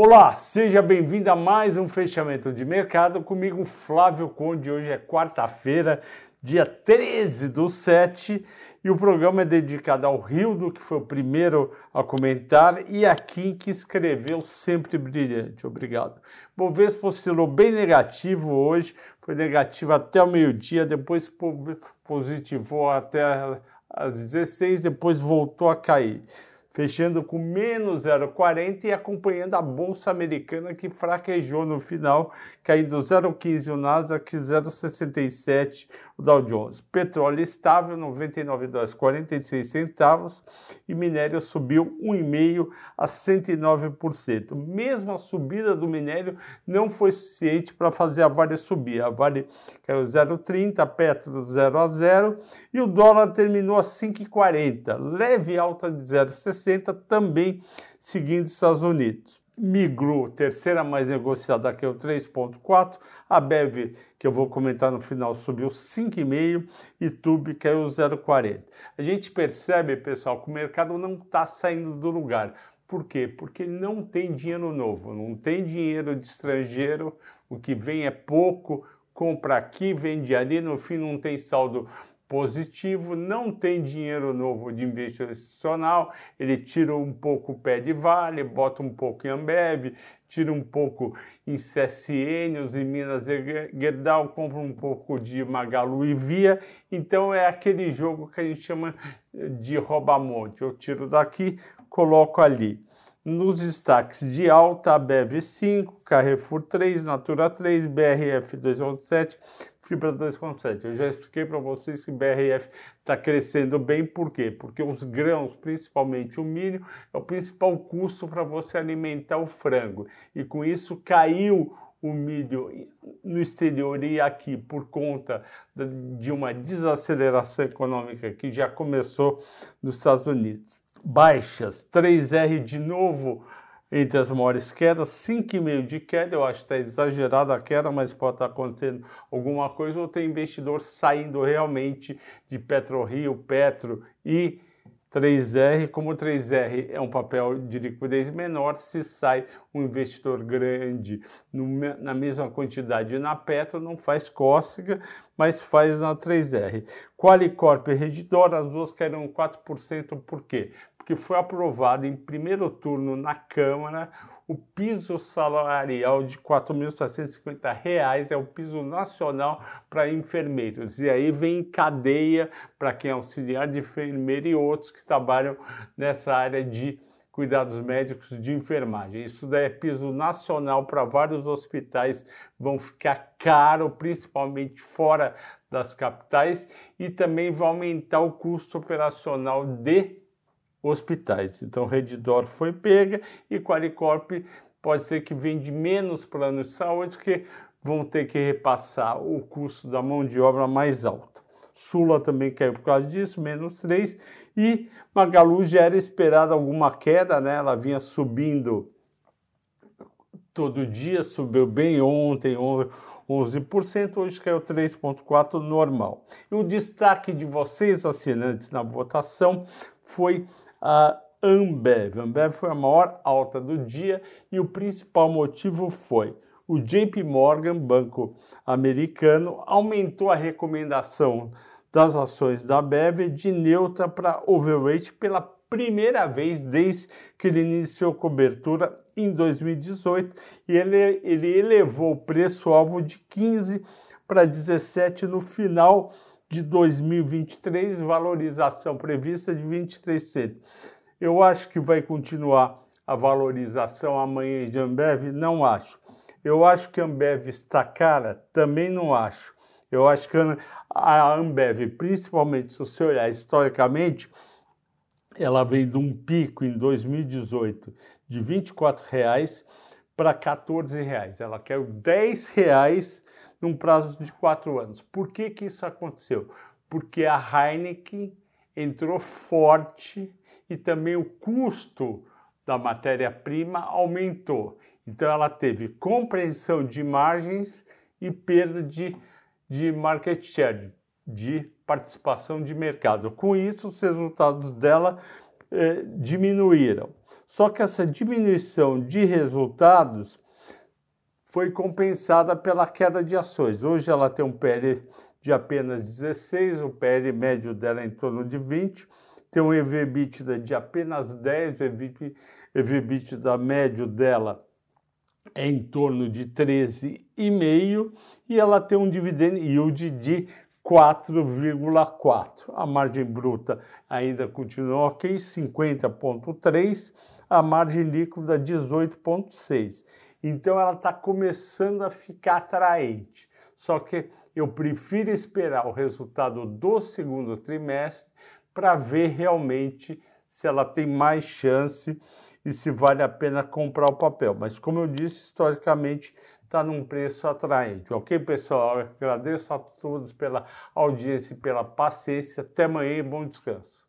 Olá, seja bem-vindo a mais um fechamento de mercado comigo, Flávio Conde. Hoje é quarta-feira, dia 13 do 7, e o programa é dedicado ao Rildo, que foi o primeiro a comentar, e a Kim, que escreveu sempre brilhante. Obrigado. Bovespa oscilou bem negativo hoje, foi negativo até o meio-dia, depois positivou até às 16, depois voltou a cair fechando com menos 0,40 e acompanhando a bolsa americana que fraquejou no final, caindo 0,15 o Nasdaq, 0,67 o Dow Jones. Petróleo estável, 99 dólares 46 centavos e minério subiu 1,5 a 109%. Mesmo a subida do minério não foi suficiente para fazer a Vale subir. A Vale caiu 0,30, a Petro 0 a 0 e o dólar terminou a 5,40, leve alta de 0,60 também seguindo os Estados Unidos. Migru, terceira mais negociada, que é o 3,4. A Bev, que eu vou comentar no final, subiu 5,5 e Tube caiu 0,40. A gente percebe, pessoal, que o mercado não está saindo do lugar. Por quê? Porque não tem dinheiro novo, não tem dinheiro de estrangeiro, o que vem é pouco, compra aqui, vende ali, no fim não tem saldo positivo, não tem dinheiro novo de investimento institucional, ele tira um pouco o pé de Vale, bota um pouco em Ambev, tira um pouco em CSN, em Minas Gerdau, compra um pouco de Magalu e Via, então é aquele jogo que a gente chama de rouba-monte, eu tiro daqui, coloco ali. Nos destaques de alta, BEV 5, Carrefour 3, Natura 3, BRF 2.7, Fibra 2.7. Eu já expliquei para vocês que BRF está crescendo bem, por quê? Porque os grãos, principalmente o milho, é o principal custo para você alimentar o frango. E com isso caiu o milho no exterior e aqui por conta de uma desaceleração econômica que já começou nos Estados Unidos. Baixas, 3R de novo entre as maiores quedas, 5,5 de queda, eu acho que está exagerada a queda, mas pode estar acontecendo alguma coisa, ou tem investidor saindo realmente de PetroRio, Petro e 3R, como 3R é um papel de liquidez menor, se sai um investidor grande no, na mesma quantidade na Petro, não faz cócega, mas faz na 3R. Qualicorp e Redditor, as duas caíram 4%, por quê? Porque foi aprovado em primeiro turno na Câmara o piso salarial de R$ 4.750 é o piso nacional para enfermeiros. E aí vem cadeia para quem é auxiliar de enfermeiro e outros que trabalham nessa área de cuidados médicos de enfermagem. Isso daí é piso nacional para vários hospitais, vão ficar caro, principalmente fora das capitais, e também vai aumentar o custo operacional de hospitais. Então, Redditor foi pega e Qualicorp pode ser que vende menos planos de saúde que vão ter que repassar o custo da mão de obra mais alta. Sula também caiu por causa disso, menos 3. E Magalu já era esperada alguma queda, né? Ela vinha subindo todo dia, subiu bem ontem, 11%, hoje caiu 3,4% normal. E o destaque de vocês, assinantes, na votação foi a Ambev. Ambev foi a maior alta do dia e o principal motivo foi o JP Morgan, banco americano, aumentou a recomendação das ações da Ambev de neutra para overweight pela primeira vez desde que ele iniciou cobertura em 2018 e ele, ele elevou o preço-alvo de 15 para 17 no final de 2023, valorização prevista de 23%. Eu acho que vai continuar a valorização amanhã de Ambev? Não acho. Eu acho que a Ambev está cara? Também não acho. Eu acho que a Ambev, principalmente se você olhar historicamente, ela veio de um pico em 2018 de R$ 24,00 para R$ 14,00. Ela caiu R$ 10,00 num prazo de quatro anos. Por que, que isso aconteceu? Porque a Heineken entrou forte e também o custo da matéria-prima aumentou. Então ela teve compreensão de margens e perda de, de market share, de participação de mercado. Com isso, os resultados dela eh, diminuíram. Só que essa diminuição de resultados foi compensada pela queda de ações. Hoje ela tem um PL de apenas 16, o PL médio dela é em torno de 20, tem um EV/EBITDA de apenas 10, o EV/EBITDA médio dela é em torno de 13,5 e ela tem um dividend yield de 4,4. A margem bruta ainda continua ok, 50,3, a margem líquida 18,6. Então ela está começando a ficar atraente. Só que eu prefiro esperar o resultado do segundo trimestre para ver realmente se ela tem mais chance e se vale a pena comprar o papel. Mas como eu disse, historicamente está num preço atraente. Ok, pessoal? Eu agradeço a todos pela audiência e pela paciência. Até amanhã e bom descanso.